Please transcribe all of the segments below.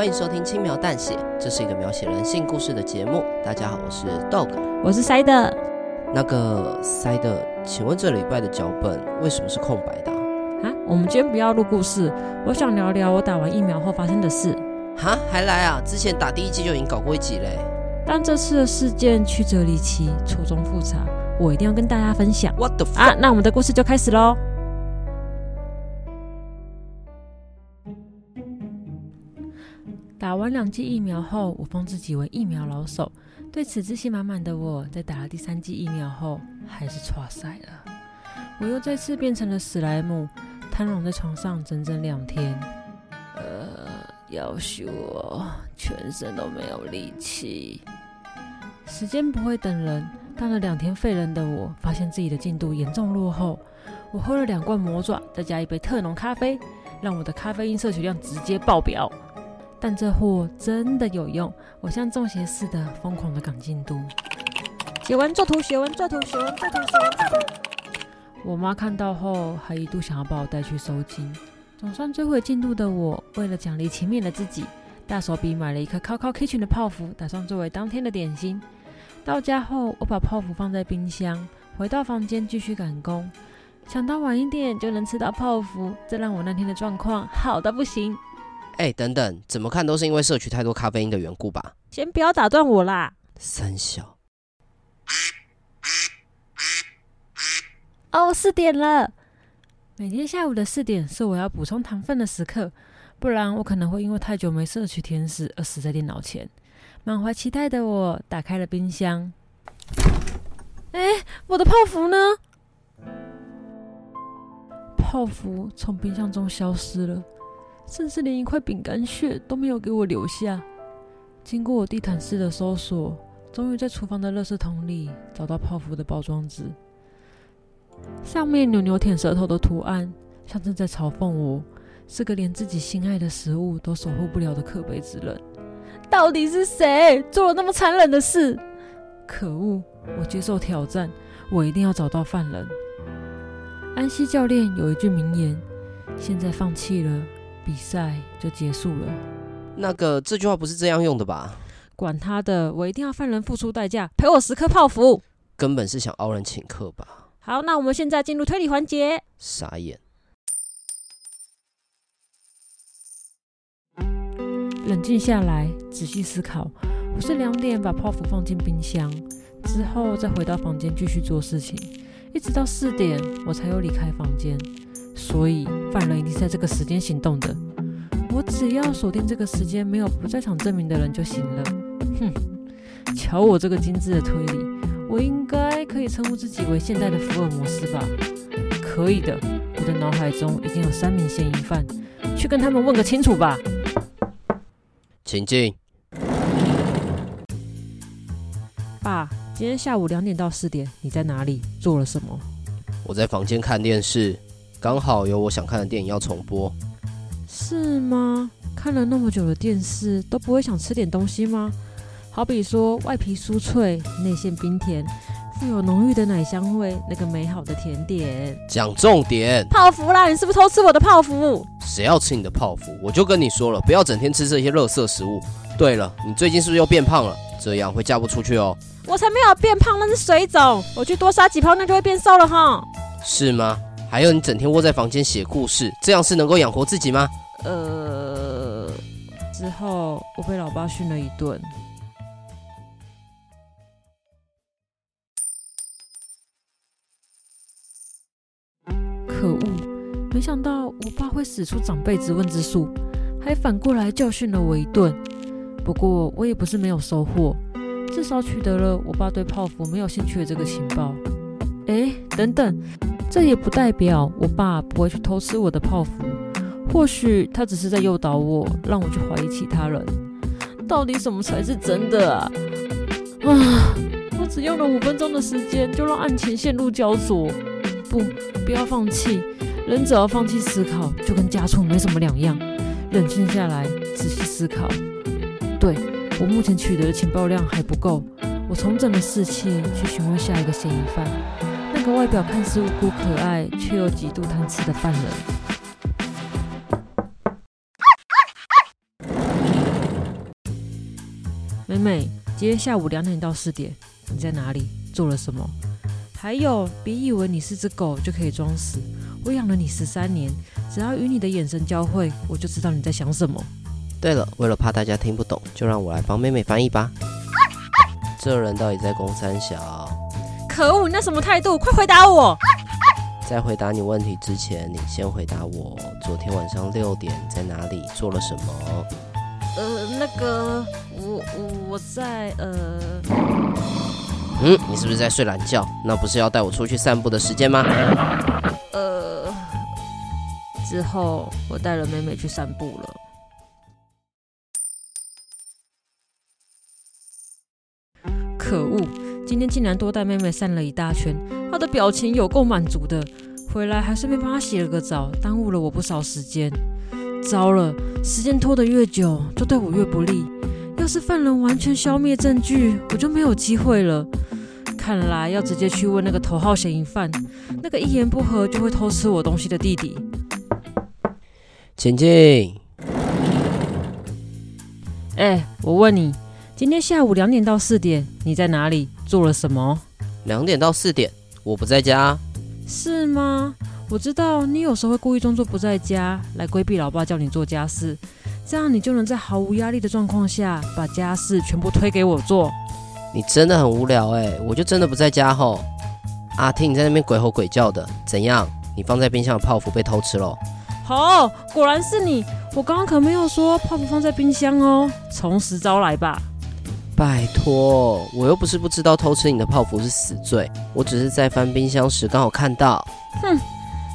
欢迎收听轻描淡写，这是一个描写人性故事的节目。大家好，我是 Dog，我是塞德。那个塞德，请问这礼拜的脚本为什么是空白的啊？啊，我们今天不要录故事，我想聊聊我打完疫苗后发生的事。哈，还来啊？之前打第一季就已经搞过一集嘞。但这次的事件曲折离奇，错综复杂，我一定要跟大家分享。What the fuck？啊，那我们的故事就开始喽。完两剂疫苗后，我封自己为疫苗老手。对此自信满满的我，在打了第三剂疫苗后，还是剉赛了。我又再次变成了史莱姆，瘫软在床上整整两天。呃，要是我全身都没有力气。时间不会等人，当了两天废人的我，发现自己的进度严重落后。我喝了两罐魔爪，再加一杯特浓咖啡，让我的咖啡因摄取量直接爆表。但这货真的有用，我像中邪似的疯狂的赶进度，写完作图，写完作图，写完作图，写完作图。我妈看到后还一度想要把我带去收金。总算追回进度的我，为了奖励勤勉的自己，大手笔买了一颗 Coco Kitchen 的泡芙，打算作为当天的点心。到家后，我把泡芙放在冰箱，回到房间继续赶工。想到晚一点就能吃到泡芙，这让我那天的状况好到不行。哎、欸，等等，怎么看都是因为摄取太多咖啡因的缘故吧？先不要打断我啦！三小。哦，四点了。每天下午的四点是我要补充糖分的时刻，不然我可能会因为太久没摄取甜食而死在电脑前。满怀期待的我打开了冰箱。哎、欸，我的泡芙呢？泡芙从冰箱中消失了。甚至连一块饼干屑都没有给我留下。经过我地毯式的搜索，终于在厨房的垃圾桶里找到泡芙的包装纸，上面扭扭舔舌头的图案，像正在嘲讽我是个连自己心爱的食物都守护不了的可悲之人。到底是谁做了那么残忍的事？可恶！我接受挑战，我一定要找到犯人。安西教练有一句名言：现在放弃了。比赛就结束了。那个这句话不是这样用的吧？管他的，我一定要犯人付出代价，赔我十颗泡芙。根本是想傲人请客吧？好，那我们现在进入推理环节。傻眼。冷静下来，仔细思考。我是两点把泡芙放进冰箱，之后再回到房间继续做事情，一直到四点我才又离开房间。所以犯人一定是在这个时间行动的。我只要锁定这个时间没有不在场证明的人就行了。哼，瞧我这个精致的推理，我应该可以称呼自己为现代的福尔摩斯吧？可以的，我的脑海中已经有三名嫌疑犯，去跟他们问个清楚吧。请进。爸，今天下午两点到四点，你在哪里？做了什么？我在房间看电视。刚好有我想看的电影要重播，是吗？看了那么久的电视，都不会想吃点东西吗？好比说外皮酥脆，内馅冰甜，富有浓郁的奶香味，那个美好的甜点。讲重点，泡芙啦！你是不是偷吃我的泡芙？谁要吃你的泡芙？我就跟你说了，不要整天吃这些垃圾食物。对了，你最近是不是又变胖了？这样会嫁不出去哦。我才没有变胖，那是水肿。我去多杀几泡，那就会变瘦了哈。是吗？还有，你整天窝在房间写故事，这样是能够养活自己吗？呃，之后我被老爸训了一顿。可恶！没想到我爸会使出长辈质问之术，还反过来教训了我一顿。不过我也不是没有收获，至少取得了我爸对泡芙没有兴趣的这个情报。哎，等等。这也不代表我爸不会去偷吃我的泡芙，或许他只是在诱导我，让我去怀疑其他人。到底什么才是真的啊？啊！我只用了五分钟的时间，就让案情陷入焦灼。不，不要放弃。人只要放弃思考，就跟家畜没什么两样。冷静下来，仔细思考。对，我目前取得的情报量还不够。我重整了士气，去询问下一个嫌疑犯。那个外表看似无辜可爱，却又极度贪吃的犯人。妹妹，今天下午两点到四点，你在哪里？做了什么？还有，别以为你是只狗就可以装死。我养了你十三年，只要与你的眼神交汇，我就知道你在想什么。对了，为了怕大家听不懂，就让我来帮妹妹翻译吧。这人到底在攻三小？可恶！你那什么态度？快回答我！在回答你问题之前，你先回答我：昨天晚上六点在哪里做了什么？呃，那个，我我我在呃……嗯，你是不是在睡懒觉？那不是要带我出去散步的时间吗？呃，之后我带了妹妹去散步了。可恶！今天竟然多带妹妹散了一大圈，她的表情有够满足的。回来还顺便帮她洗了个澡，耽误了我不少时间。糟了，时间拖得越久，就对我越不利。要是犯人完全消灭证据，我就没有机会了。看来要直接去问那个头号嫌疑犯，那个一言不合就会偷吃我东西的弟弟。请进。哎，我问你。今天下午两点到四点，你在哪里？做了什么？两点到四点，我不在家。是吗？我知道你有时候会故意装作不在家，来规避老爸叫你做家事，这样你就能在毫无压力的状况下把家事全部推给我做。你真的很无聊哎，我就真的不在家吼。阿听你在那边鬼吼鬼叫的，怎样？你放在冰箱的泡芙被偷吃喽？好，果然是你。我刚刚可没有说泡芙放在冰箱哦，从实招来吧。拜托，我又不是不知道偷吃你的泡芙是死罪，我只是在翻冰箱时刚好看到。哼，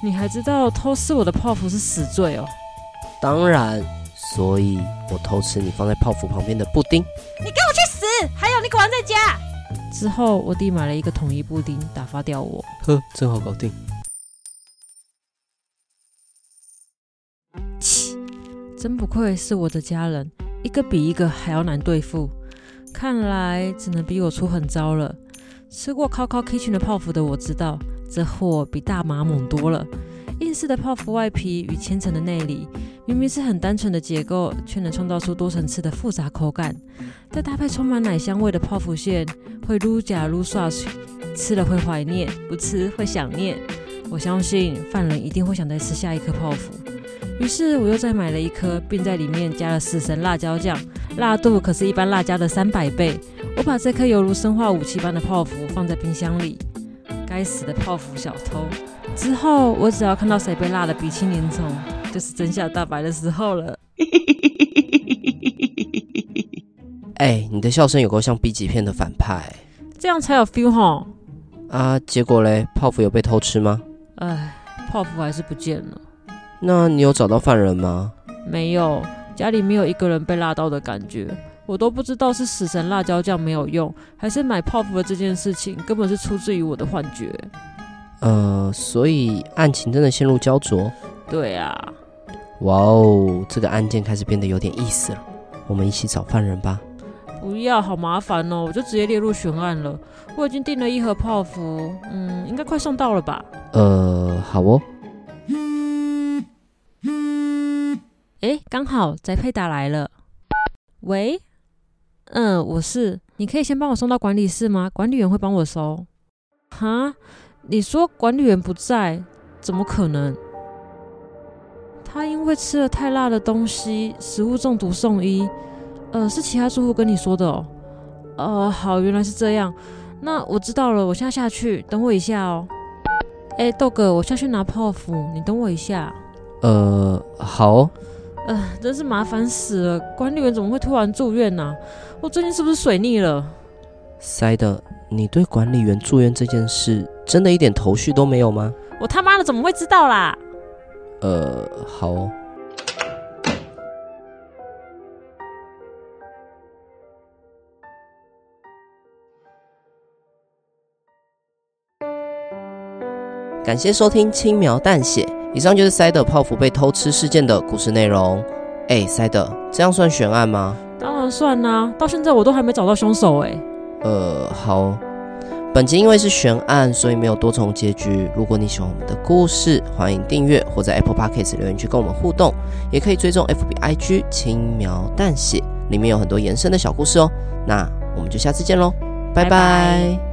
你还知道偷吃我的泡芙是死罪哦？当然，所以我偷吃你放在泡芙旁边的布丁。你给我去死！还有，你果然在家。之后，我弟买了一个统一布丁，打发掉我。呵，正好搞定。切，真不愧是我的家人，一个比一个还要难对付。看来只能比我出狠招了。吃过 Coco Kitchen 的泡芙的我知道，这货比大麻猛多了。硬式的泡芙外皮与千层的内里，明明是很单纯的结构，却能创造出多层次的复杂口感。再搭配充满奶香味的泡芙馅，会撸夹撸刷，吃了会怀念，不吃会想念。我相信犯人一定会想再吃下一颗泡芙。于是我又再买了一颗，并在里面加了死神辣椒酱。辣度可是一般辣椒的三百倍。我把这颗犹如生化武器般的泡芙放在冰箱里。该死的泡芙小偷！之后我只要看到谁被辣得鼻青脸肿，就是真相大白的时候了。哎、欸，你的笑声有够像 B 级片的反派，这样才有 feel 吼。啊，结果嘞，泡芙有被偷吃吗？哎，泡芙还是不见了。那你有找到犯人吗？没有。家里没有一个人被辣到的感觉，我都不知道是死神辣椒酱没有用，还是买泡芙的这件事情根本是出自于我的幻觉。呃，所以案情真的陷入焦灼。对啊。哇哦，这个案件开始变得有点意思了。我们一起找犯人吧。不要，好麻烦哦，我就直接列入悬案了。我已经订了一盒泡芙，嗯，应该快送到了吧？呃，好哦。刚好宅配打来了。喂，嗯，我是，你可以先帮我送到管理室吗？管理员会帮我收。哈，你说管理员不在，怎么可能？他因为吃了太辣的东西，食物中毒送医。呃，是其他住户跟你说的哦。呃，好，原来是这样。那我知道了，我现在下去，等我一下哦。哎，豆哥，我下去拿泡芙，你等我一下。呃，好。呃，真是麻烦死了！管理员怎么会突然住院呢？啊？我最近是不是水逆了？塞德，你对管理员住院这件事真的一点头绪都没有吗？我他妈的怎么会知道啦？呃，好哦。感谢收听《轻描淡血》。以上就是塞德泡芙被偷吃事件的故事内容。哎，塞德，这样算悬案吗？当然算啦，啊，到现在我都还没找到凶手哎。呃，好。本集因为是悬案，所以没有多重结局。如果你喜欢我们的故事，欢迎订阅或在 Apple Podcast 留言区跟我们互动，也可以追踪 FB IG 轻描淡写。里面有很多延伸的小故事哦。那我们就下次见喽，拜拜。拜拜。